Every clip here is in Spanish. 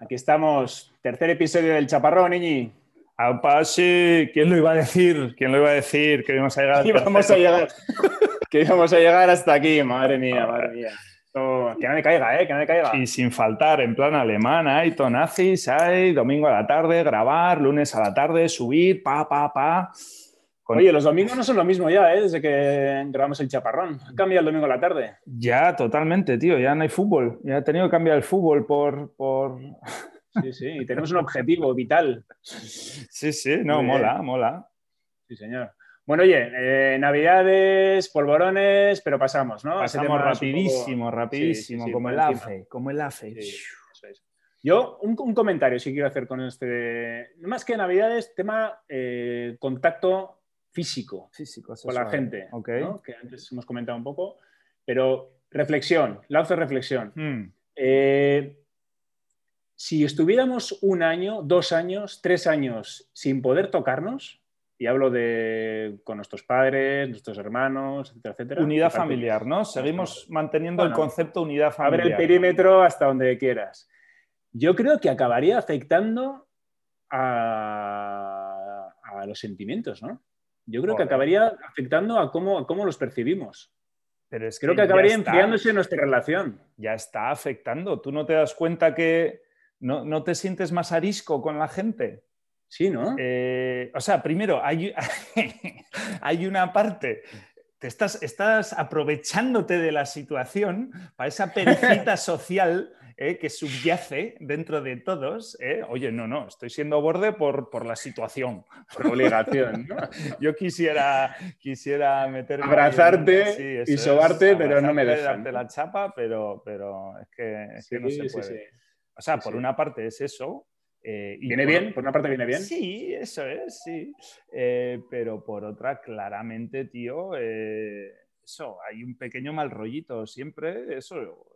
Aquí estamos. Tercer episodio del Chaparrón, Iñi. ¡Apa, sí! ¿Quién lo iba a decir? ¿Quién lo iba a decir? Que íbamos a llegar. Íbamos a llegar, que íbamos a llegar hasta aquí. Madre mía, madre mía. que no me caiga, ¿eh? Que no me caiga. Y sin faltar, en plan alemán, hay tonazis, hay domingo a la tarde, grabar, lunes a la tarde, subir, pa, pa, pa. Oye, los domingos no son lo mismo ya, ¿eh? desde que grabamos el chaparrón. Cambia el domingo a la tarde. Ya, totalmente, tío. Ya no hay fútbol. Ya he tenido que cambiar el fútbol por. por... Sí, sí, y tenemos un objetivo vital. Sí, sí, no, mola, mola. Sí, señor. Bueno, oye, eh, navidades, polvorones, pero pasamos, ¿no? Pasamos rapidísimo, rapidísimo, como, el AFE, como el AFE. Yo, un, comentario si quiero hacer con este. Más que navidades, tema eh, contacto físico, físico con la gente, que antes hemos comentado un poco, pero reflexión, lanzo reflexión. Hmm. Eh, si estuviéramos un año, dos años, tres años sin poder tocarnos, y hablo de con nuestros padres, nuestros hermanos, etcétera, etcétera. Unidad familiar, ¿no? Seguimos manteniendo el concepto unidad familiar. Abre el perímetro hasta donde quieras. Yo creo que acabaría afectando a, a los sentimientos, ¿no? Yo creo que acabaría afectando a cómo, cómo los percibimos. Pero es creo que, acabaría enfriándose nuestra relación. Ya está afectando. ¿Tú no te das cuenta que no, te sientes más arisco con la gente? Sí, ¿no? Eh, o sea, primero, hay, hay una parte te estás, estás, aprovechándote de la situación para esa perejita social ¿eh? que subyace dentro de todos. ¿eh? Oye, no, no, estoy siendo borde por, por la situación. Por obligación. Yo quisiera, quisiera meterme. Abrazarte y sobarte, pero no me dejan. Darte la chapa, pero, pero es que, no se puede. O sea, por una parte es eso, eh, ¿Viene bien? ¿Por una parte viene bien? Sí, eso es, sí. pero por otra, claramente, tío, eso, hay un pequeño mal rollito siempre, eso,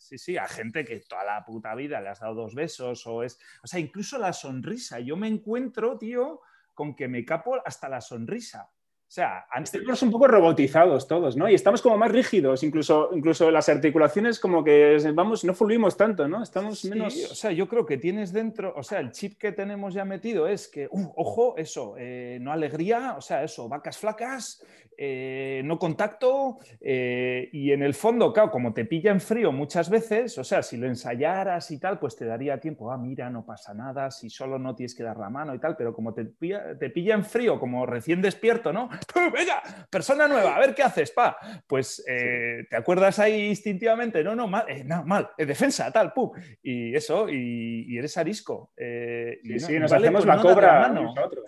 Sí, sí, a gente que toda la puta vida le has dado dos besos o es... O sea, incluso la sonrisa. Yo me encuentro, tío, con que me capo hasta la sonrisa. O sea, antes... Estamos un poco robotizados todos, ¿no? Y estamos como más rígidos, incluso, incluso las articulaciones como que, vamos, no fluimos tanto, ¿no? Estamos menos... O sea, yo creo que tienes dentro, o sea, el chip que tenemos ya metido es que, uh, ojo, eso, eh, no alegría, o sea, eso, vacas flacas, eh, no contacto, eh, y en el fondo, claro, como te pilla en frío muchas veces, o sea, si lo ensayaras y tal, pues te daría tiempo, ah, mira, no pasa nada, si solo no tienes que dar la mano y tal, pero como te pilla, te pilla en frío, como recién despierto, ¿no? venga, persona nueva, a ver qué haces, pa. Pues eh, te acuerdas ahí instintivamente, no, no, mal, eh, no, mal, eh, defensa, tal, pum. Y eso, y, eres arisco. sí, sí, nos hacemos la cobra nosotros.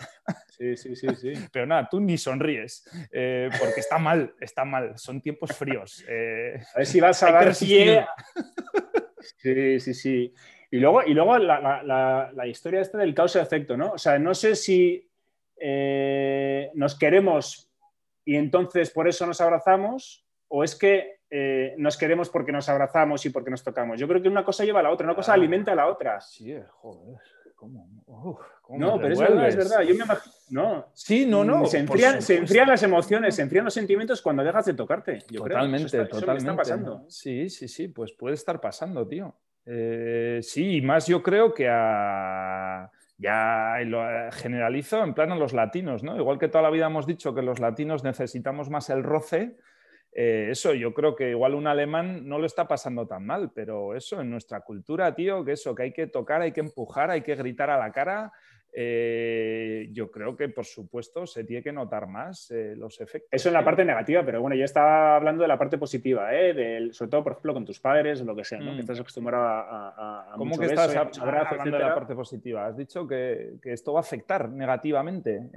Sí, sí, sí, sí. Pero nada, tú ni sonríes, porque está mal, está mal, son tiempos fríos. a ver si vas a dar pie. Sí, sí, sí. Y luego, y luego la, la, la historia esta del causa-efecto, ¿no? O sea, no sé si eh, nos queremos y entonces por eso nos abrazamos, o es que eh, nos queremos porque nos abrazamos y porque nos tocamos. Yo creo que una cosa lleva a la otra, una cosa alimenta a la otra. Sí, joder. ¿Cómo? no, pero es verdad, es verdad. Yo me imagino. No. Sí, no, no. Se enfrían, se enfrían, las emociones, se enfrían los sentimientos cuando dejas de tocarte. totalmente, totalmente. pasando. Sí, sí, sí, pues puede estar pasando, tío. Eh, sí, y más yo creo que a ya lo eh, generalizo en plan los latinos, ¿no? Igual que toda la vida hemos dicho que los latinos necesitamos más el roce, eh, eso yo creo que igual un alemán no lo está pasando tan mal, pero eso en nuestra cultura, tío, que eso, que hay que tocar, hay que empujar, hay que gritar a la cara, eh, yo creo que, por supuesto, se tiene que notar más eh, los efectos. Eso en la parte negativa, pero bueno, yo estaba hablando de la parte positiva, ¿eh? sobre todo, por ejemplo, con tus padres o lo que sea, ¿no? que mm. estás acostumbrado a, a, ¿Cómo que estás hablando de la parte positiva? Has dicho que, que esto va a afectar negativamente.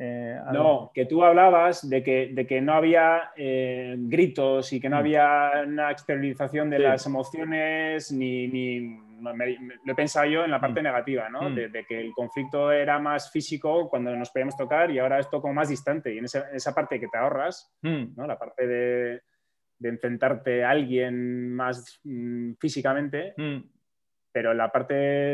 no, que tú hablabas de que, de que no había gritos y que no mm. había una exteriorización de las emociones ni, ni lo he pensado yo en la parte mm. negativa, ¿no? Mm. De, que el conflicto era más físico cuando nos podíamos tocar y ahora es todo como más distante. Y en esa, parte que te ahorras, mm. ¿no? La parte de, enfrentarte a alguien más físicamente, pero la parte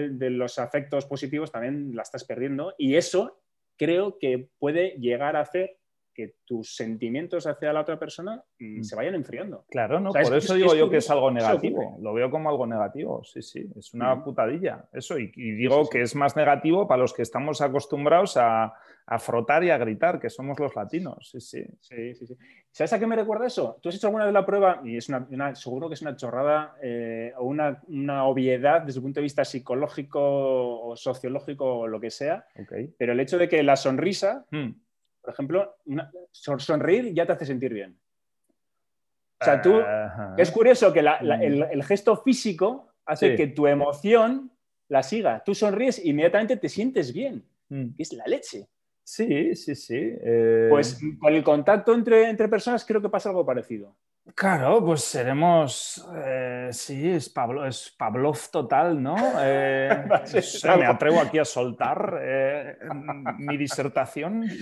de los afectos positivos también la estás perdiendo y eso creo que puede llegar a hacer que tus sentimientos hacia la otra persona mm, Mm. se vayan enfriando. Claro, ¿no? O sea, Por es- eso es- digo es yo que es algo negativo. Lo veo como algo negativo, sí, sí. Es una Mm. putadilla, eso. Y, y digo sí, sí. que es más negativo para los que estamos acostumbrados a, a frotar y a gritar, que somos los latinos, sí, sí. Sí, sí, sí. ¿Sabes a qué me recuerda eso? ¿Tú has hecho alguna vez la prueba? Y es una, una- seguro que es una chorrada eh, o una, una obviedad desde el punto de vista psicológico o sociológico o lo que sea, Ok. pero el hecho de que la sonrisa, Mm. Por ejemplo, una- sonreír ya te hace sentir bien. O sea, tú, Ajá. es curioso que la- la- Mm. el, el gesto físico hace Sí. que tu emoción la siga. Tú sonríes y inmediatamente te sientes bien, Mm. es la leche. Sí, sí, sí. eh, Pues con el contacto entre, entre personas creo que pasa algo parecido. Claro, pues seremos. eh, sí, es, Pablo, es Pavlov total, ¿no? Eh, sé, me atrevo aquí a soltar eh, mi disertación.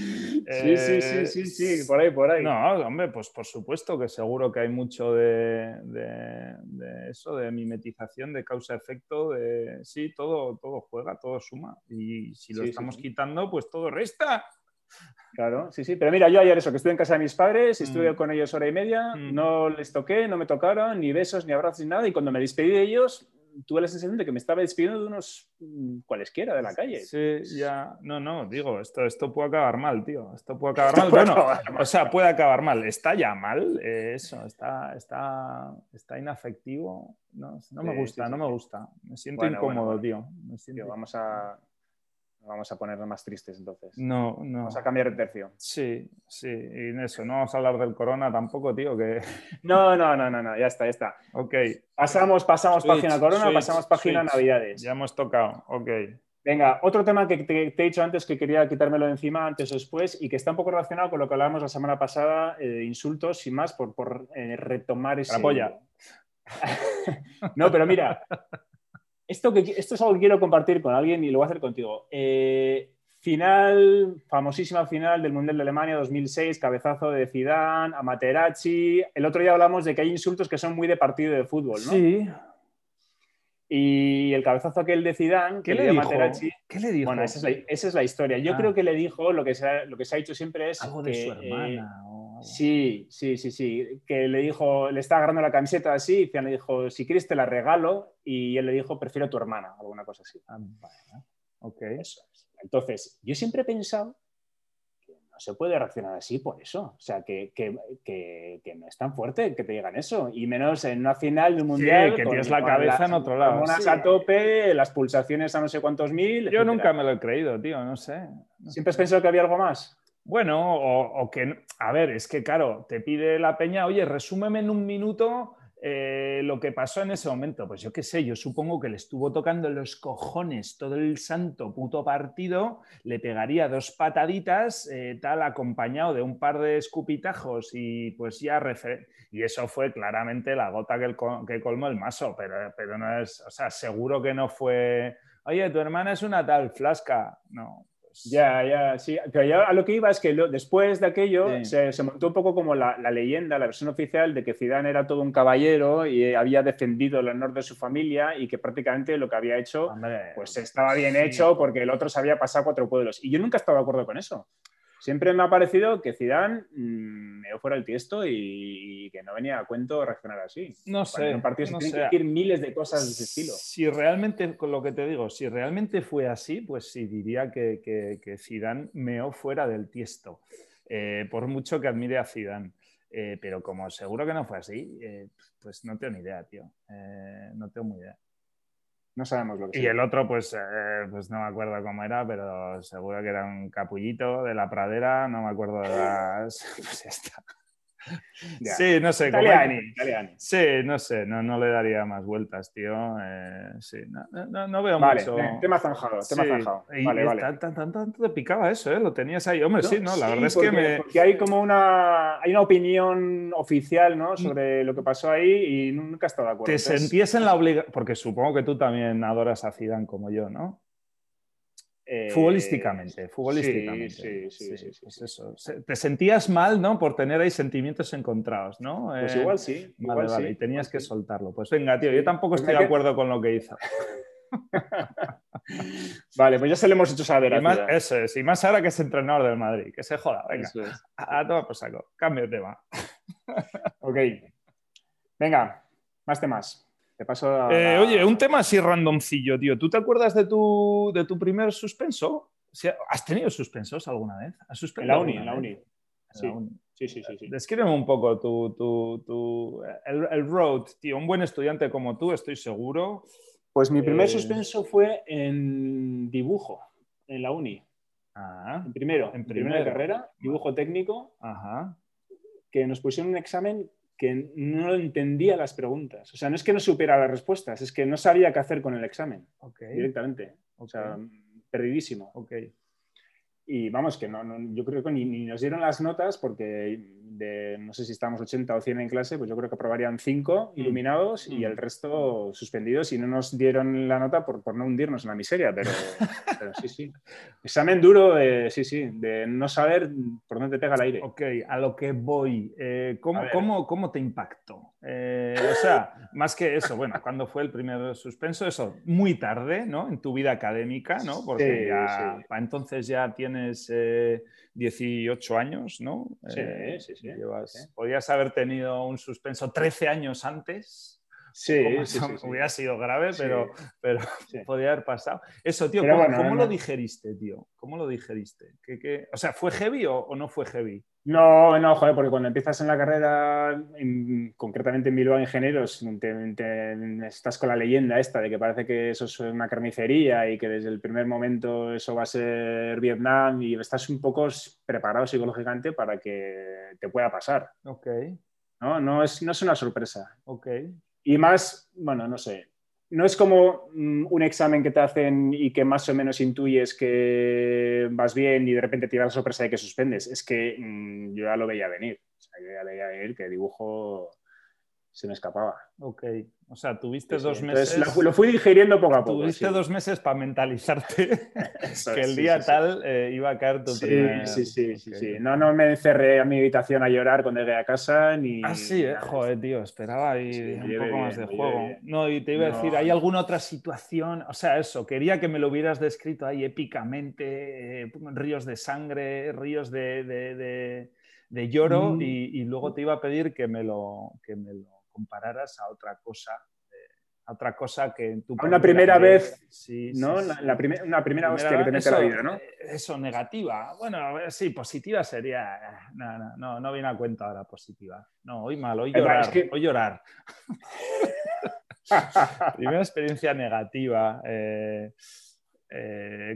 Sí, Eh, sí, sí, sí, sí, por ahí, por ahí. No, hombre, pues por supuesto que seguro que hay mucho de, de- de eso, de mimetización, de causa-efecto, de sí, todo, todo juega, todo suma. Y si lo Sí, sí, estamos sí. quitando, pues todo resta. Claro, sí, sí. Pero mira, yo ayer eso, que estuve en casa de mis padres, estuve Mm. con ellos hora y media, Mm. no les toqué, no me tocaron, ni besos, ni abrazos, ni nada. Y cuando me despedí de ellos, tuve la sensación de que me estaba despidiendo de unos mm, cualesquiera de la calle. Sí, ya. No, no, digo, esto, esto puede acabar mal, tío. Esto puede acabar mal. puede Bueno, acabar o sea, puede acabar mal. Está ya mal, eh, eso, está, está, está inafectivo. No, no me gusta, sí, sí, no me gusta. Me siento Bueno, bueno, incómodo, bueno. tío. Me siento- Tío, vamos a, vamos a ponernos más tristes entonces. No, no. Vamos a cambiar de tercio. Sí, sí, y en eso, no vamos a hablar del corona tampoco, tío, que... No, no, no, no, no, ya está, ya está. Ok, Pasamos, pasamos Switch, página Corona, switch, pasamos página switch. Navidades. ya hemos tocado, ok. Venga, otro tema que te, te he dicho antes que quería quitármelo de encima antes o después y que está un poco relacionado con lo que hablábamos la semana pasada, eh, insultos y más por, por eh, retomar ese... La polla. no, pero mira, esto, que, esto es algo que quiero compartir con alguien y lo voy a hacer contigo. Eh, final, famosísima final del Mundial de Alemania 2006, cabezazo de Zidane, a Materazzi. El otro día hablamos de que hay insultos que son muy de partido de fútbol, ¿no? Sí, Y el cabezazo aquel de Zidane, ¿qué que le dijo? Materazzi, ¿Qué le dijo? bueno, esa es, la, esa es la historia. Yo Ah. creo que le dijo lo que se ha, lo que se ha dicho siempre es. Algo de que, su eh, hermana algo. sí, sí, sí, sí. Que le dijo, le estaba agarrando la camiseta así, y le dijo, si quieres te la regalo. Y él le dijo, prefiero a tu hermana, alguna cosa así. Ah, bueno, ok. Eso es. Entonces, yo siempre he pensado que no se puede reaccionar así por eso. O sea, que, que, que- que no es tan fuerte que te digan eso. Y menos en una final de un mundial. que tienes la cabeza las en otro lado, hormonas sí. a tope, las pulsaciones a no sé cuántos mil. Yo etcétera. nunca me lo he creído, tío, no sé. ¿Siempre has pensado que había algo más? Bueno, o, que, a ver, es que claro, te pide la peña, oye, resúmeme en un minuto eh, lo que pasó en ese momento. Pues yo qué sé, yo supongo que le estuvo tocando los cojones todo el santo puto partido, le pegaría dos pataditas, eh, tal, acompañado de un par de escupitajos y pues ya refer- Y eso fue claramente la gota que, colmó el maso, pero, pero no es, o sea, seguro que no fue, oye, tu hermana es una tal flasca. No. Ya, ya, sí. Pero ya a lo que iba es que lo- después de aquello Sí. se, se montó un poco como la, la leyenda, la versión oficial de que Zidane era todo un caballero y había defendido el honor de su familia y que prácticamente lo que había hecho Hombre, pues estaba bien sí. hecho porque el otro se había pasado cuatro pueblos. Y yo nunca he estado de acuerdo con eso. Siempre me ha parecido que Zidane mm, me fuera el tiesto y, y que no venía a cuento reaccionar así. No Para sé, en un partido se no tienen sé. que decir miles de cosas de ese estilo. Si realmente, con lo que te digo, si realmente fue así, pues sí diría que, que, que Zidane meó fuera del tiesto. Eh, por mucho que admire a Zidane. Eh, pero como seguro que no fue así, eh, pues no tengo ni idea, tío. No tengo ni idea. No sabemos lo que Y sea. el otro, pues, eh, pues no me acuerdo cómo era, pero seguro que era un capullito de la pradera, no me acuerdo de las... Pues ya está. Ya. Sí, no sé. como hay- Italiani, italiani. Sí, no sé, no, no le daría más vueltas, tío. Eh, sí, no, no- no veo Vale, mucho. bien, tema zanjado, tema Sí, zanjado. Vale, y vale. tan- tan- tan- tanto te picaba eso, ¿eh? Lo tenías ahí. Hombre, No, sí, no, la sí, verdad es porque, que me. porque hay como una, hay una opinión oficial ¿no? sobre lo que pasó ahí y nunca he estado de acuerdo. Te Entonces, sentías en la obligación. Porque supongo que tú también adoras a Zidane como yo, ¿no? Eh, Futbolísticamente, futbolísticamente. Sí, sí, sí. sí, sí, sí. eso. Te sentías mal, ¿no? Por tener ahí sentimientos encontrados, ¿no? Pues Eh, igual sí. Vale, igual vale, y tenías que soltarlo. Pues venga, tío, yo tampoco Pues estoy de acuerdo con lo que hizo. vale, pues ya se lo hemos hecho saber. Y más, eso es, y más ahora que es entrenador del Madrid, que se joda, venga. A, tomar por saco, cambio de tema. ok. Venga, más temas. Te paso eh, oye, un tema así randomcillo, tío. ¿Tú te acuerdas de tu, de tu primer suspenso? ¿Has tenido suspensos alguna vez? ¿Has en la uni, en la uni. Sí. Sí, sí, sí, Descríbeme un poco tu, tu, tu el, el, road, tío. Un buen estudiante como tú, estoy seguro. Pues mi primer eh, suspenso fue en dibujo, en la uni. Ah, en primero, en primera carrera, dibujo técnico, Ajá. que nos pusieron un examen que no entendía las preguntas. O sea, no es que no supiera las respuestas, es que no sabía qué hacer con el examen directamente. O sea, perdidísimo. Okay. Y vamos, que no, yo creo que ni, nos dieron las notas porque de, no sé si estábamos 80 o 100 en clase, pues yo creo que aprobarían 5 mm. iluminados y el mm. resto suspendidos y no nos dieron la nota por, por no hundirnos en la miseria, pero, pero sí, sí. Examen duro, de, sí, sí, de no saber por dónde te pega el aire. Ok, a lo que voy. Eh, ¿cómo, cómo, ¿Cómo te impactó? Eh, o sea, más que eso, bueno, cuando fue el primer suspenso? Eso, muy tarde, ¿no? En tu vida académica, ¿no? Porque ya, entonces ya tienes 18 eh, años, ¿no? Sí, eh, sí, sí. Podrías haber tenido un suspenso 13 años antes. Sí, hubiera sido grave, pero, pero podría haber pasado. Eso, tío, ¿cómo, lo digeriste, tío? ¿Cómo lo digeriste? ¿Qué, O sea, ¿fue heavy o, no fue heavy? No, no, joder, porque cuando empiezas en la carrera, concretamente en Bilbao Ingenieros, estás con la leyenda esta de que parece que eso es una carnicería y que desde el primer momento eso va a ser Vietnam y estás un poco preparado psicológicamente para que te pueda pasar. Ok. No, no es, no es una sorpresa. Ok. Y más, bueno, no sé, no es como mm, un examen que te hacen y que más o menos intuyes que vas bien y de repente te da la sorpresa de que suspendes. Es que mm, yo ya lo veía venir. O sea, yo ya veía venir que dibujo se me escapaba. Ok, o sea, tuviste dos meses. lo fui digiriendo poco a poco. Tuviste dos meses para mentalizarte que el día tal eh, iba a caer tu primer. Sí, sí, sí, sí. No, no me encerré a mi habitación a llorar cuando llegué a casa ni. Ah, sí, eh. joder, tío, esperaba ahí un poco más de juego. No, y te iba a decir, ¿hay alguna otra situación? O sea, eso, quería que me lo hubieras descrito ahí épicamente, eh, ríos de sangre, ríos de, de, lloro, mm. y, y, luego te iba a pedir que me lo. Que me lo compararas a otra cosa, eh, a otra cosa que en tu... una primera vez, ¿no? la, una primera, hostia que te mete la vida, ¿no? Eh, eso, negativa. Bueno, sí, positiva sería... No, no, no, no viene a cuenta ahora positiva. No, hoy mal, hoy llorar, hoy llorar. primera experiencia negativa, eh,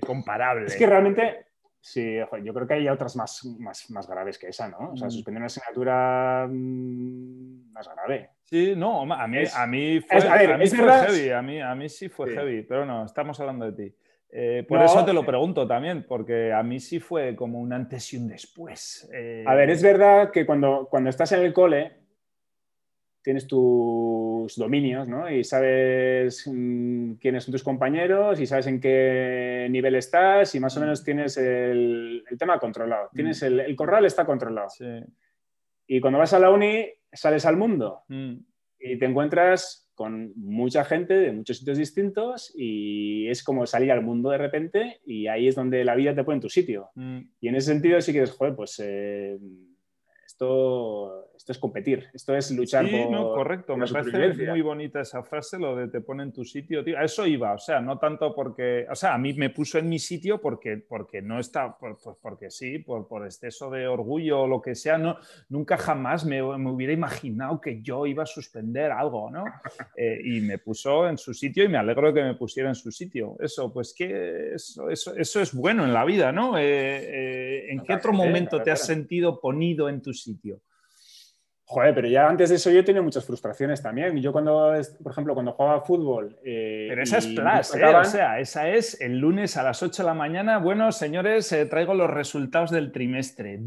comparable. Es que realmente Sí, yo creo que hay otras más, más, más graves que esa, ¿no? O sea, mm. suspender una asignatura mm, más grave. Sí, no, a mí, a mí fue, a mí heavy, a mí, a mí sí fue heavy, pero no, estamos hablando de ti. Eh, por eso te lo pregunto también, porque a mí sí fue como un antes y un después. Eh. A ver, es verdad que cuando, cuando estás en el cole, tienes tus dominios, ¿no? Y sabes mm, quiénes son tus compañeros y sabes en qué nivel estás y más o mm. menos tienes el, tema controlado. Mm. Tienes el, corral está controlado. Y cuando vas a la uni, sales al mundo y te encuentras con mucha gente de muchos sitios distintos y es como salir al mundo de repente y ahí es donde la vida te pone en tu sitio. Y en ese sentido sí que es, joder, pues... Eh, esto, esto es competir, esto es luchar sí, no, correcto, me parece muy bonita esa frase, lo de te pone en tu sitio, tío. A eso iba, o sea, no tanto porque, o sea, a mí me puso en mi sitio porque, porque no está, pues porque sí, por, por exceso de orgullo o lo que sea, no, nunca jamás me, me hubiera imaginado que yo iba a suspender algo, ¿no? Eh, y me puso en su sitio y me alegro de que me pusiera en su sitio. Eso, pues que eso, eso, eso es bueno en la vida, ¿no? Eh, eh, ¿En qué otro momento te has sentido ponido en tu sitio? Sitio. Joder, pero ya antes de eso yo he tenido muchas frustraciones también. Yo cuando, por ejemplo, cuando jugaba fútbol... Eh, pero esa es plus, ¿eh? o sea, esa es el lunes a las 8 de la mañana. Bueno, señores, eh, traigo los resultados del trimestre.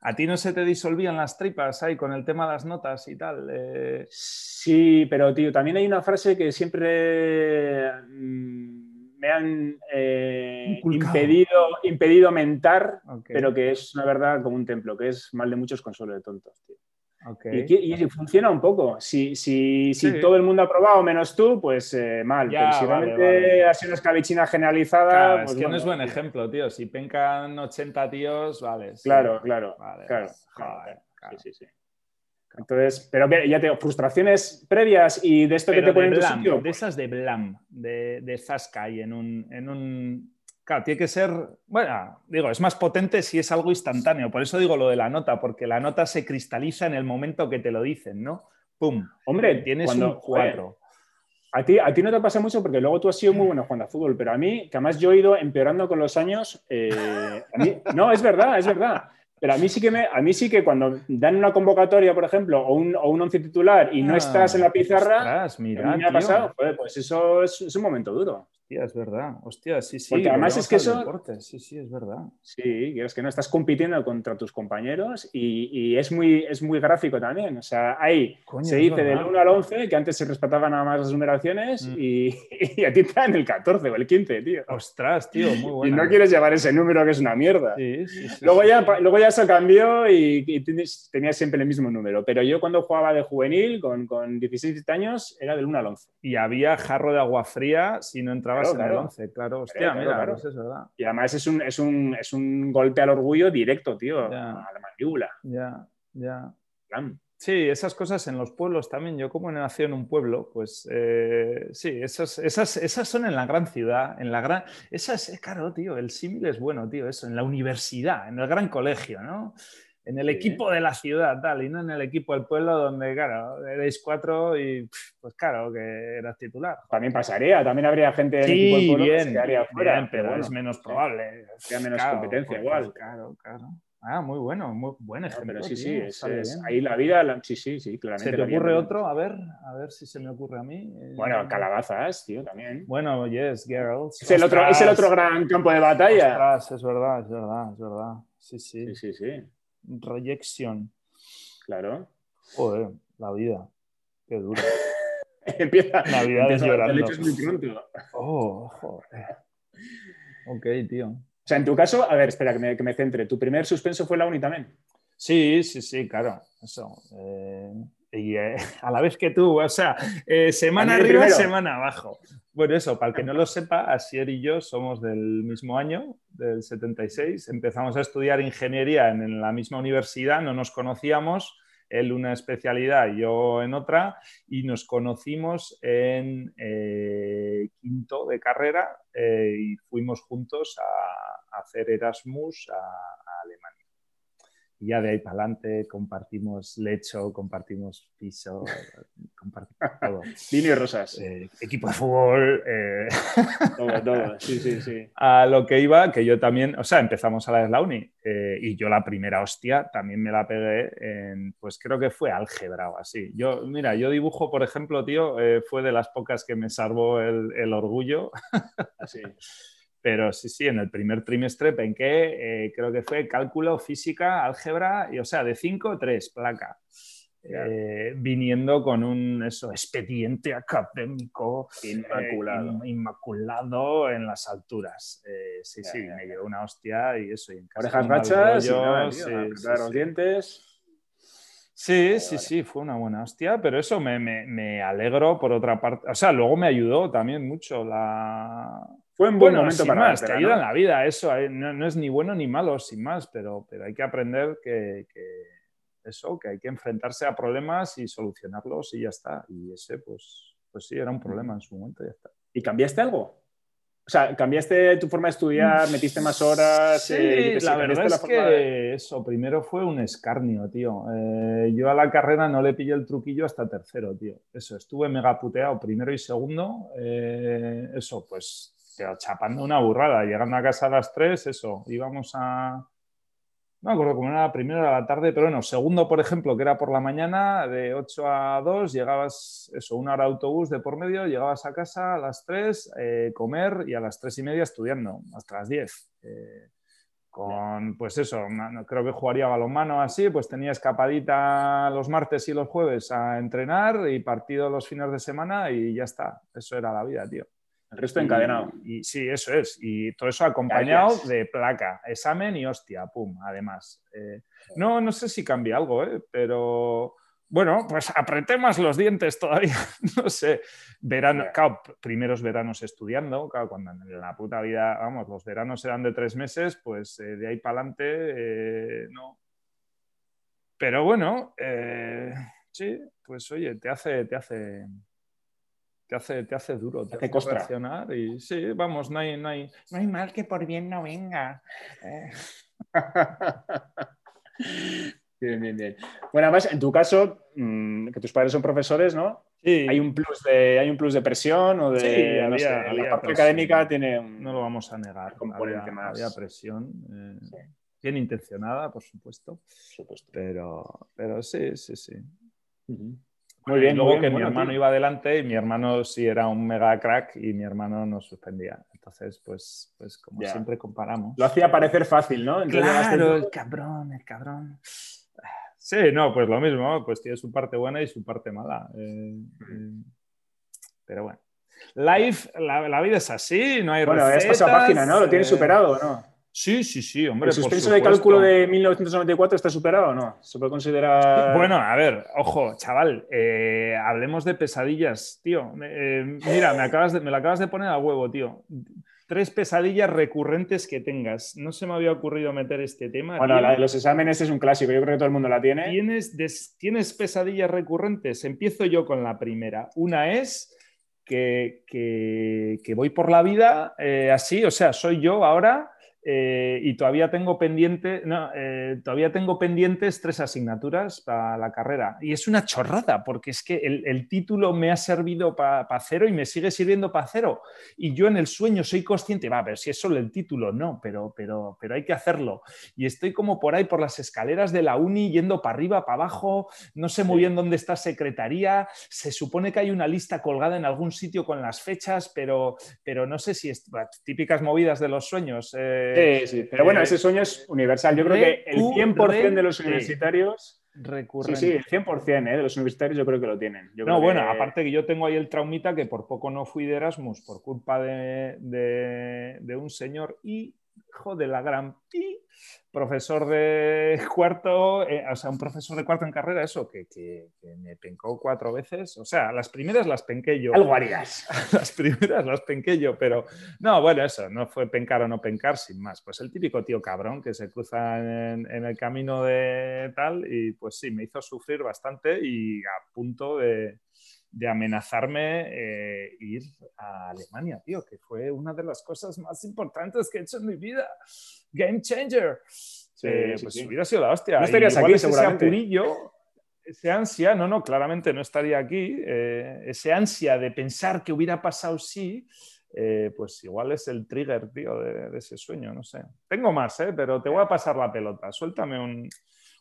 ¿A ti no se te disolvían las tripas ahí con el tema de las notas y tal? Sí, pero tío, también hay una frase que siempre... Mm, me han eh, impedido, impedido mentar, pero que es una verdad como un templo, que es mal de muchos consuelo de tontos. Y, funciona un poco. Si, si, si todo el mundo ha probado menos tú, pues eh, mal. Pero si realmente ha sido una escabichina generalizada. pues, es que no es buen ejemplo, tío. Si pencan 80 tíos, vale. Claro, claro. claro, Sí, sí, sí. Entonces, pero ya tengo frustraciones previas y de esto que te ponen en tu sitio. De esas de Blam, de, de Zaskai en un, en un Claro, tiene que ser, bueno, digo, es más potente si es algo instantáneo. Por eso digo lo de la nota, porque la nota se cristaliza en el momento que te lo dicen, ¿no? ¡Pum! Hombre, tienes un 4. A ti, a ti no te pasa mucho porque luego tú has sido muy bueno jugando a fútbol, pero a mí, que además yo he ido empeorando con los años, eh, no, es verdad, es verdad. Pero a mí sí que me, a mí sí que cuando dan una convocatoria, por ejemplo, o un, o un once titular y no ah, estás en la pizarra, mira, a mí me ha pasado, pues eso es, un momento duro. Hostia, es verdad. Hostia, sí, sí. Porque además es que eso. Sí, sí, es verdad. Sí, es que no estás compitiendo contra tus compañeros y, es, muy, es muy gráfico también. O sea, ahí se dice del 1 al 11, que antes se respetaban nada más las numeraciones, mm. y, a ti te dan el 14 o el 15, tío. Ostras, tío, muy bueno. Y no quieres llevar ese número que es una mierda. Sí, sí, sí, luego, ya, luego ya se cambió y, tenías siempre el mismo número. Pero yo cuando jugaba de juvenil, con, con 16 años, era del 1 al 11. Y había jarro de agua fría si no entraba claro, claro. Hostia, mira, pues es verdad. Y además es un, es, un, es un, golpe al orgullo directo, tío, a la mandíbula. Ya, ya. Sí, esas cosas en los pueblos también. Yo como nacido en un pueblo, pues eh, sí, esas, esas, esas, son en la gran ciudad, en la gran... Esas, eh, claro, tío, el símil es bueno, tío, eso, en la universidad, en el gran colegio, ¿no? En el equipo de la ciudad, tal, y no en el equipo del pueblo donde, claro, erais cuatro y pues claro, que eras titular. También pasaría, también habría gente del equipo del pueblo que se quedaría fuera. pero es menos probable. Habría menos competencia pues, igual. Claro, claro. Ah, muy bueno, muy buen ejemplo. pero sí, sí, es, ahí la vida, sí, sí, sí, claramente. ¿Se te ocurre otro? A ver, a ver si se me ocurre a mí. Bueno, calabazas, tío, también. Bueno, yes, girls. Es el, otro, es el otro gran campo de batalla. es verdad, es verdad, es verdad. Sí, sí. Sí, sí, sí. Rejection. Claro. Joder, la vida. Qué duro. empieza. Navidades llorando. muy pronto. Oh, joder. Ok, tío. O sea, en tu caso, a ver, espera que me, que me centre. ¿Tu primer suspenso fue la uni también? Sí, sí, sí, claro. Eso. Eh, y eh, a la vez que tú, o sea, eh, semana arriba, semana abajo. Bueno, eso, para el que no lo sepa, Asier y yo somos del mismo año, del 76. Empezamos a estudiar ingeniería en, la misma universidad, no nos conocíamos, él una especialidad, yo en otra, y nos conocimos en eh, quinto de carrera y fuimos juntos a, hacer Erasmus a Alemania. Y ya de ahí para adelante compartimos lecho, compartimos piso, compartimos todo. Líneas rosas. Eh, equipo de fútbol. Eh. Todo, todo. Sí, sí, sí. A lo que iba, que yo también, o sea, empezamos a la de la uni eh, y yo la primera hostia también me la pegué en, pues creo que fue álgebra o así. Yo, mira, yo dibujo, por ejemplo, tío, fue de las pocas que me salvó el, el orgullo. Así. Pero sí, sí, en el primer trimestre penqué, eh, creo que fue cálculo, física, álgebra, y o sea, de 5, 3, placa. Eh, viniendo con un eso, expediente académico inmaculado, eh, inmaculado en las alturas. sí, sí, me dio una hostia y eso. Y en Orejas gachas, los dientes. Sí, sí, sí, fue una buena hostia, pero eso me, me, me, alegro por otra parte. O sea, luego me ayudó también mucho la, fue un buen momento para más, te ayuda en la vida, eso eh, no, es ni bueno ni malo, sin más, pero, pero hay que aprender que, eso, que hay que enfrentarse a problemas y solucionarlos y ya está. Y ese, pues, pues sí, era un problema en su momento, ya está. ¿Y cambiaste algo? O sea, ¿cambiaste tu forma de estudiar? ¿Metiste más horas? Sí, eh, la verdad es que eso, primero fue un escarnio, tío. Eh, yo a la carrera no le pillé el truquillo hasta tercero, tío. Eso, estuve mega puteado primero y segundo. eso, pues chapando una burrada. Llegando a casa a las 3, eso, íbamos a... No me acuerdo cómo era la primera a la tarde, pero bueno, segundo, por ejemplo, que era por la mañana, de 8 a 2, llegabas, eso, una hora de autobús de por medio, llegabas a casa a las 3, eh, comer y a las 3 y media estudiando, hasta las 10. Eh, con, pues eso, creo que jugaría balonmano así, pues tenía escapadita los martes y los jueves a entrenar y partido los fines de semana y ya está. Eso era la vida, tío. El resto encadenado. Y, sí, eso es. Y todo eso acompañado de placa, examen y hostia, pum, además. Eh, no, no sé si cambia algo, ¿eh? pero bueno, pues apreté más los dientes todavía. no sé. Verano, claro, primeros veranos estudiando, claro, cuando en la puta vida, vamos, los veranos eran de tres meses, pues eh, de ahí para adelante, no. Pero bueno, sí, pues oye, te hace, te hace, te hace, te hace duro, te, hace, reaccionar y sí, vamos, no hay, no, hay, no hay mal que por bien no venga. Eh. bien, bien, bien. Bueno, además, en tu caso, mm, que tus padres son profesores, ¿no? Sí. Hay un plus de, hay un plus de presión o de sí, no había, sé, había la parte presión. académica tiene un, No lo vamos a negar. componente había, más. había presión. eh, Sí. Bien intencionada, por supuesto. por supuesto. Pero, pero sí, sí, sí. Muy bien, Y luego muy bien, que mi bueno, hermano tío. iba adelante y mi hermano sí era un mega crack y mi hermano nos suspendía. Entonces, pues, pues como siempre comparamos. Lo hacía parecer fácil, ¿no? Entonces Claro, el cabrón, el cabrón. Sí, no, pues lo mismo, pues tiene su parte buena y su parte mala. eh, eh, pero bueno. Life, la, la vida es así, no hay Bueno, has recetas. pasado página, ¿no? ¿Lo tienes eh, superado no? Sí, sí, sí, hombre. ¿El suspenso de cálculo de 1994 está superado o no? ¿Se puede considerar...? Bueno, a ver, ojo, chaval, eh, hablemos de pesadillas, tío. Eh, mira, me, acabas de- me lo acabas de poner a huevo, tío. Tres pesadillas recurrentes que tengas. No se me había ocurrido meter este tema. Bueno, tío. la de los exámenes es un clásico, yo creo que todo el mundo la tiene. ¿Tienes, des- ¿Tienes pesadillas recurrentes? Empiezo yo con la primera. Una es que, que- que voy por la vida eh, así, o sea, soy yo ahora eh, y todavía tengo pendiente, no, eh, todavía tengo pendientes tres asignaturas para la carrera. Y es una chorrada, porque es que el, el título me ha servido para cero y me sigue sirviendo para cero. Y yo en el sueño soy consciente, va, pero si es solo el título, no, pero, pero, pero hay que hacerlo. Y estoy como por ahí, por las escaleras de la uni, yendo para arriba, para abajo, no sé muy bien dónde está secretaría, se supone que hay una lista colgada en algún sitio con las fechas, pero, pero no sé si es típicas movidas de los sueños. eh, Sí, sí, pero bueno, eh, ese sueño es universal. Yo creo que el 100% de los universitarios... Sí, recurrente. sí, el 100% ¿eh? de los universitarios yo creo que lo tienen. Yo No, creo bueno, que- aparte que yo tengo ahí el traumita que por poco no fui de Erasmus por culpa de, de- de un señor hijo de la gran pi, profesor de cuarto, eh, o sea, un profesor de cuarto en carrera, eso, que, que- que me pencó cuatro veces. O sea, las primeras las penqué yo. Algo harías. Las primeras las penqué yo, pero no, bueno, eso, no fue pencar o no pencar, sin más. Pues el típico tío cabrón que se cruza en, en el camino de tal y pues sí, me hizo sufrir bastante y a punto de, de amenazarme eh, ir a Alemania, tío, que fue una de las cosas más importantes que he hecho en mi vida. Game changer. Eh, sí, pues sí. hubiera sido la hostia. No estarías aquí, es ese apurillo, ese ansia, no, no, claramente no estaría aquí, eh, ese ansia de pensar que hubiera pasado sí, eh, pues igual es el trigger, tío, de, de ese sueño, no sé. Tengo más, ¿eh? pero te voy a pasar la pelota. Suéltame un,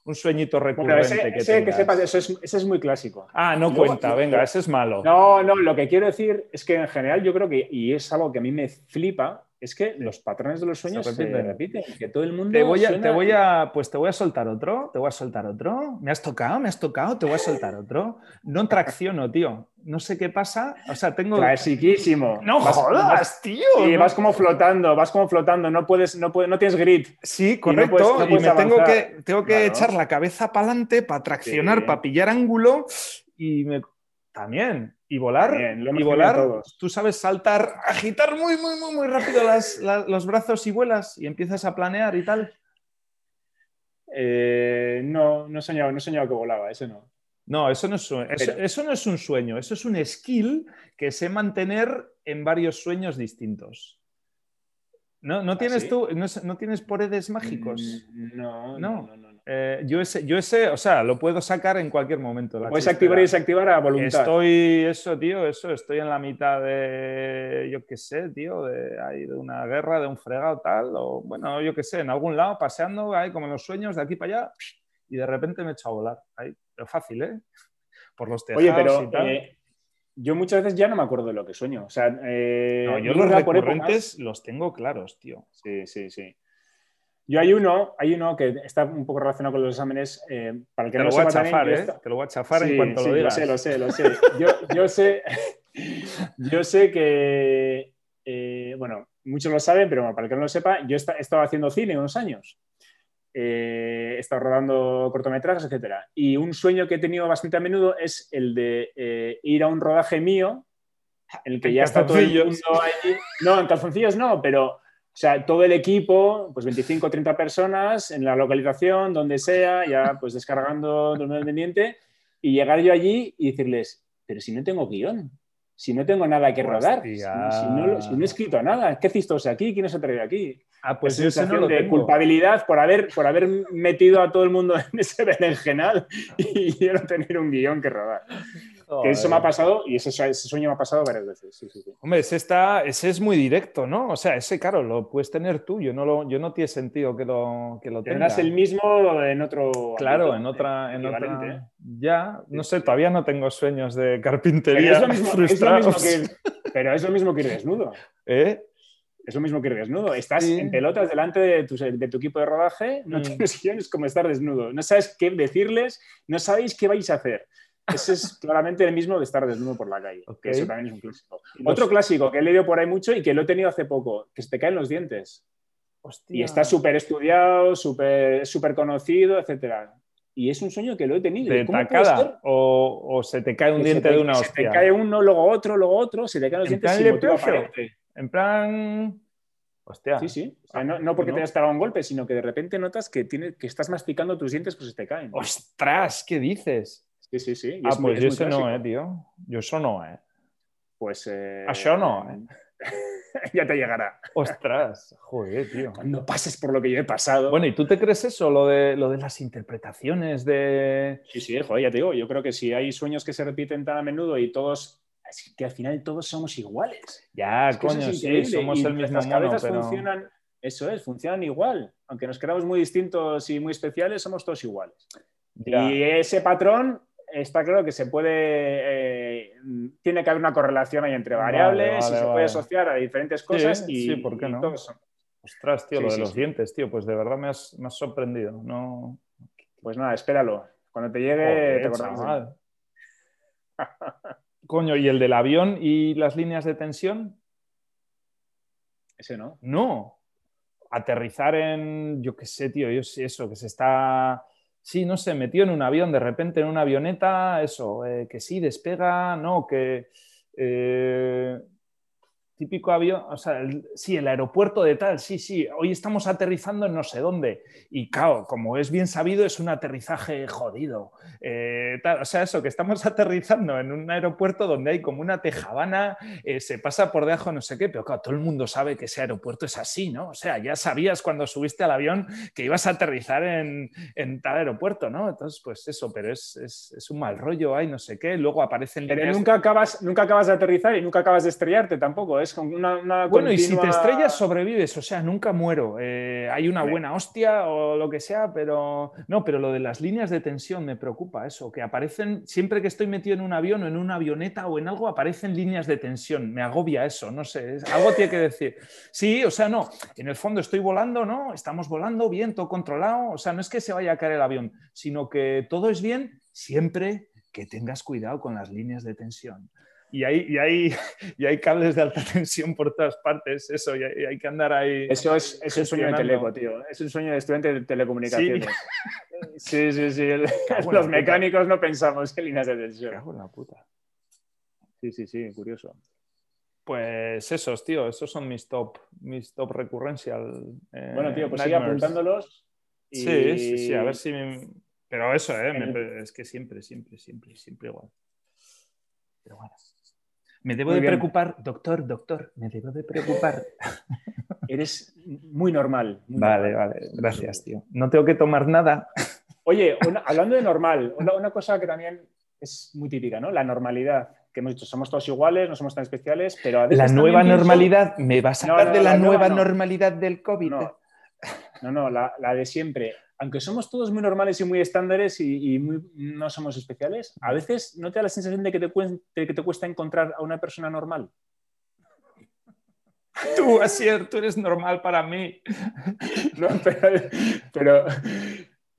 un sueñito Bueno, recurrente ese, que ese, que tengas. sepas, eso es, ese es muy clásico. Ah, no Luego- cuenta, venga, ese es malo. No, no, lo que quiero decir es que en general yo creo que, y es algo que a mí me flipa, es que los patrones de los sueños Se se repiten, repiten. que todo el mundo Te voy, a, suena- te voy a, pues te voy a soltar otro, te voy a soltar otro. Me has tocado, me has tocado, te voy a soltar otro. No tracciono, tío. No sé qué pasa. O sea, tengo. Clasiquísimo. No Vas- jodas, vas- tío. Y vas como flotando, vas como flotando, no puedes, no puedes, no tienes grit. Sí, no correcto. puedes- no y me tengo que, tengo que Claro. echar la cabeza para adelante para traccionar, Sí. para pillar ángulo y me... también. Y volar. Y volar. Tú sabes saltar, agitar muy, muy, muy, muy rápido las- la- los brazos y vuelas y empiezas a planear y tal. Eh, no, no he soñado, no he soñado que volaba, ese no. No, eso no, es, eso, Pero- eso no es un sueño, eso es un skill que sé mantener en varios sueños distintos. ¿No, no tienes sí? tú, no, no tienes poderes mágicos? Mm, No, No. no, no. no, no. Eh, yo, ese, yo ese, o sea, lo puedo sacar en cualquier momento. la Puedes chistera. activar y desactivar a voluntad. Estoy, eso, tío, eso, estoy en la mitad de, yo qué sé, tío, de, ahí de una guerra, de un fregado tal, o bueno, yo qué sé, en algún lado, paseando, ahí como en los sueños, de aquí para allá, y de repente me echo a volar. Ahí, pero fácil, ¿eh? Por los tejados Oye, pero y tal. eh, yo muchas veces ya no me acuerdo de lo que sueño. O sea, eh, no, yo los recurrentes los tengo claros, tío. Sí, sí, sí. Yo hay uno, hay uno que está un poco relacionado con los exámenes. eh, para el que Te no lo voy a chafar, ¿eh? Te lo voy a chafar Sí, en cuanto sí, lo digas. sé, lo sé, lo sé. Yo, yo sé, yo sé que bueno, muchos lo saben, pero para el que no lo sepa, yo he estado haciendo cine unos años. Eh, he estado rodando cortometrajes, etc. Y un sueño que he tenido bastante a menudo es el de eh, ir a un rodaje mío, en el que ya está todo el mundo. No, en calzoncillos no, pero o sea, todo el equipo, pues 25 o 30 personas en la localización, donde sea, ya pues descargando el pendiente, y llegar yo allí y decirles, pero si no tengo guion, si no tengo nada que rodar, si, no, he escrito nada, ¿qué hiciste aquí? ¿Quién se traído aquí? Ah, pues yo no de culpabilidad por haber, por haber metido a todo el mundo en ese berenjenal y yo no tener un guion que rodar. Que eso me ha pasado y ese, sueño me ha pasado varias veces. Hombre, ese, está, ese es muy directo, ¿no? O sea, ese, claro, lo puedes tener tú. Yo no, lo, yo no tiene sentido que lo, que lo Tendrás el mismo en otro. Claro, en otra. En otra... Ya, no sé, todavía no tengo sueños de carpintería. Pero es lo mismo, que, pero es lo mismo que ir desnudo. ¿Eh? Es lo mismo que ir desnudo. Estás en pelotas delante de tu, de tu, equipo de rodaje, no mm. tienes guion, es como estar desnudo. No sabes qué decirles, no sabéis qué vais a hacer. Ese es claramente el mismo de estar desnudo por la calle. eso también es un clásico. Otro clásico que he leído por ahí mucho y que lo he tenido hace poco, que se te caen los dientes. Y está súper estudiado, súper conocido, etc. Y es un sueño que lo he tenido. ¿De tacada? O, o, se te cae un diente de una hostia? Se te cae uno, luego otro, luego otro, se te caen los dientes sin motivo En plan... Hostia. Sí, sí. no, porque te hayas pegado un golpe, sino que de repente notas que, tiene, que estás masticando tus dientes, pues se te caen. ¡Ostras! ¿Qué dices? Sí, sí, sí. ah, pues yo eso no, eh, tío. Yo eso no, eh. Pues. Eh, eso no, eh. ya te llegará. Ostras, joder, tío. Cuando pases por lo que yo he pasado. Bueno, ¿y tú te crees eso, lo de, lo de las interpretaciones de. Sí, sí, joder, ya te digo. Yo creo que si hay sueños que se repiten tan a menudo y todos. Es que al final todos somos iguales. Ya, coño, sí, somos el mismo mono, pero... funcionan. Eso es, funcionan igual. Aunque nos queramos muy distintos y muy especiales, somos todos iguales. Y ese patrón está claro que se puede, eh, tiene que haber una correlación ahí entre variables y se puede asociar a diferentes cosas y, sí, ¿por qué no? Ostras, tío, lo de los dientes, tío, pues de verdad me has, sorprendido. No... Pues nada, espéralo. Cuando te llegue, te acordamos. Coño, ¿y el del avión y las líneas de tensión? Ese no. No. Aterrizar en, yo qué sé, tío, yo sé eso, que se está sí, no sé, metió en un avión, de repente en una avioneta, eso, eh, que sí, despega, no, que... Eh, típico avión, o sea, sí, el aeropuerto de tal, sí, sí, hoy estamos aterrizando en no sé dónde. Y claro, como es bien sabido, es un aterrizaje jodido. Eh, o sea, eso, que estamos aterrizando en un aeropuerto donde hay como una tejabana, eh, se pasa por debajo no sé qué, pero claro, todo el mundo sabe que ese aeropuerto es así, ¿no? O sea, ya sabías cuando subiste al avión que ibas a aterrizar en, tal aeropuerto, ¿no? Entonces, pues eso, pero es, es, un mal rollo, hay no sé qué, luego aparecen... Pero nunca acabas, nunca acabas de aterrizar y nunca acabas de estrellarte tampoco, una, Bueno, y si te estrellas, sobrevives, o sea, nunca muero. Eh, hay una buena hostia o lo que sea, pero no, pero lo de las líneas de tensión me preocupa eso, que aparecen, siempre que estoy metido en un avión o en una avioneta o en algo, aparecen líneas de tensión. Me agobia eso, no sé, algo tiene que decir. Sí, o sea, no, en el fondo estoy volando, ¿no? Estamos volando bien, todo controlado, o sea, no es que se vaya a caer el avión, sino que todo es bien siempre que tengas cuidado con las líneas de tensión y hay, y, hay, y hay cables de alta tensión por todas partes, eso, y hay, que andar ahí. Eso es, es un sueño de teleco, tío. Es un sueño de estudiante de telecomunicaciones. Sí, sí, sí. Los mecánicos no pensamos en líneas de tensión. Cago en la puta. Sí, sí, sí, curioso. Pues esos, tío, esos son mis top, mis top recurrencial. Eh, bueno, tío, pues sigue apuntándolos. Sí, sí, sí, a ver si. Pero eso, ¿eh? es que siempre, siempre, siempre, siempre igual. Pero bueno. Me debo de preocupar, doctor, doctor, me debo de preocupar. Eres muy normal. vale, vale, gracias, tío. No tengo que tomar nada. Oye, hablando de normal, una, cosa que también es muy típica, ¿no? La normalidad. Que hemos dicho, somos todos iguales, no somos tan especiales, pero a La nueva normalidad, ¿me vas a hablar de la, nueva normalidad del COVID? No, no, la, la de siempre aunque somos todos muy normales y muy estándares y, no somos especiales, a veces no te da la sensación de que te, que te cuesta encontrar a una persona normal. Tú, Asier, tú eres normal para mí. No, pero,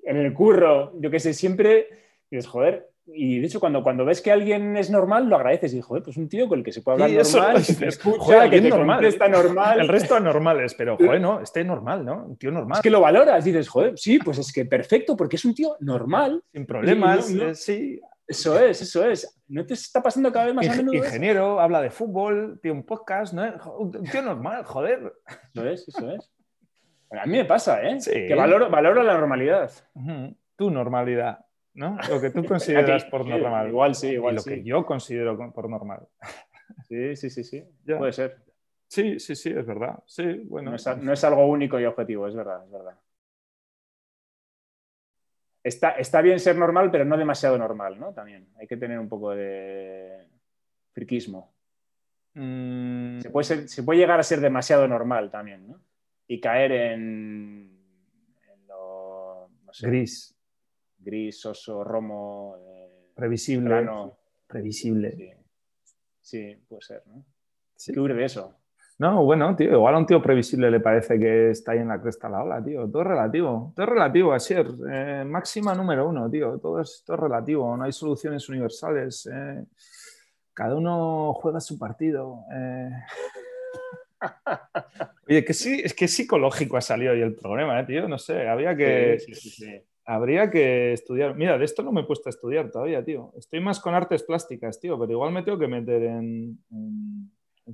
en el curro, yo que sé, siempre dices, joder, y de hecho, cuando, cuando ves que alguien es normal, lo agradeces. Y joder, pues un tío con el que se puede hablar Sí, eso, normal, es- que te es- escucha, joder, que te normal. contesta normal. El resto anormales, pero joder, no, este normal, ¿no? Un tío normal, Es que lo valoras, dices, joder, sí, pues es que perfecto, porque es un tío normal. sin problemas, y no- no- eh, sí. Eso es, eso es. ¿No te está pasando cada vez más a menudo? eso? ingeniero, habla de fútbol, tiene un podcast, ¿no? Un tío normal, joder. Eso es, eso es. A mí me pasa, ¿eh? Sí. Que valoro, valoro la normalidad. Tu normalidad, ¿no? Lo que tú consideras por sí, normal. igual sí, Y igual lo sí. que yo considero con- por normal. Sí, sí, sí, sí. Ya. Puede ser. Sí, sí, sí, es verdad. Sí, bueno. No es, no es algo único y objetivo, es verdad, es verdad. Está, está bien ser normal, pero no demasiado normal, ¿no? También. Hay que tener un poco de friquismo. Mm, Se puede, ser- se puede llegar a ser demasiado normal también, ¿no? Y caer en, en lo no sé, gris, gris, soso, romo, eh, previsible. plano. Previsible. Sí. Sí, puede ser, ¿no? Sí. ¿Qué huir de eso? No, bueno, tío, igual a un tío previsible le parece que está ahí en la cresta de la ola, tío. Todo es relativo. Todo es relativo, Asier. Eh, máxima número uno, tío. Todo es, todo es relativo. No hay soluciones universales. eh. Cada uno juega su partido. eh. Oye, que sí, es que es psicológico ha salido hoy el programa, eh, tío. No sé, había que, sí, sí, sí. Habría que estudiar. Mira, de esto no me he puesto a estudiar todavía, tío. Estoy más con artes plásticas, tío, pero igual me tengo que meter en. en-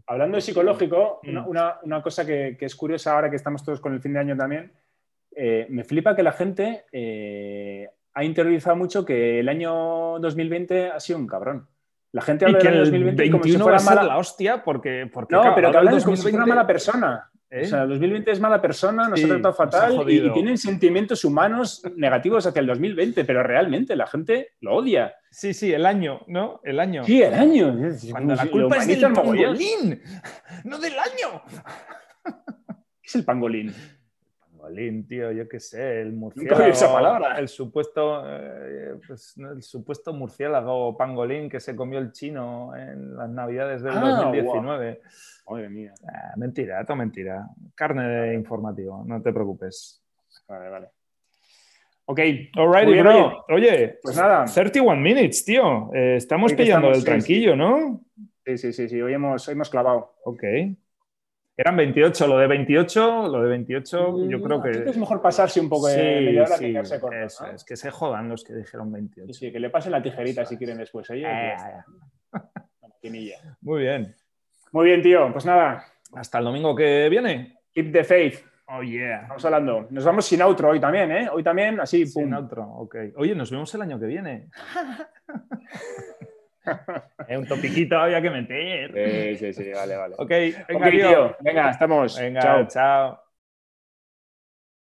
Hablando de psicológico, Mm. una, una- una cosa que, que es curiosa ahora que estamos todos con el fin de año también, eh, me flipa que la gente eh, ha interiorizado mucho que el año 2020 ha sido un cabrón. La gente habla del año el 2020 como si 21 va fuera mala... la hostia porque... porque No, claro, pero que hablan como si fuera 2020 mala persona. ¿Eh? O sea, el 2020 es mala persona, nos Sí, ha tratado ha fatal y, tienen sentimientos humanos negativos hacia el 2020, pero realmente la gente lo odia. Sí, sí, el año, ¿no? El año. Sí, el año. Cuando la culpa es del pangolín, no del año. ¿Qué es el pangolín? Yo qué sé, el Nunca murciélago. oí esa palabra. El supuesto, eh, pues, el supuesto murciélago pangolín que se comió el chino en las navidades del Ah, 2019. Madre mía. Ah, mentira, todo mentira. Carne de informativo, no te preocupes. Vale, vale. Ok. Alrighty, bien, bro. Oye, Pues nada. 31 minutes, tío. Eh, estamos pillando estamos, el sí, tranquillo, ¿no? Sí, sí, sí, sí. Hoy hemos, hoy hemos clavado. Ok. Eran 28, lo de 28, lo de 28, yo creo Creo que... es mejor pasarse un poco de media hora que sí, quedarse corto. eso ¿no? es, que se jodan los que dijeron 28. Sí, sí, que le pasen la tijerita si quieren después. Oye, Eh, maquinilla. Muy bien. Muy bien, tío. Pues nada, Hasta el domingo que viene. keep the faith. Oh, yeah. Vamos hablando. Nos vamos sin outro hoy también, ¿eh? Hoy también, así, pum. Sin otro, ok. Oye, nos vemos el año que viene. Es un topiquito había que meter. Sí, sí, sí, vale, vale. Ok, venga, tío. tío. Venga, estamos. Venga, Chao. chao.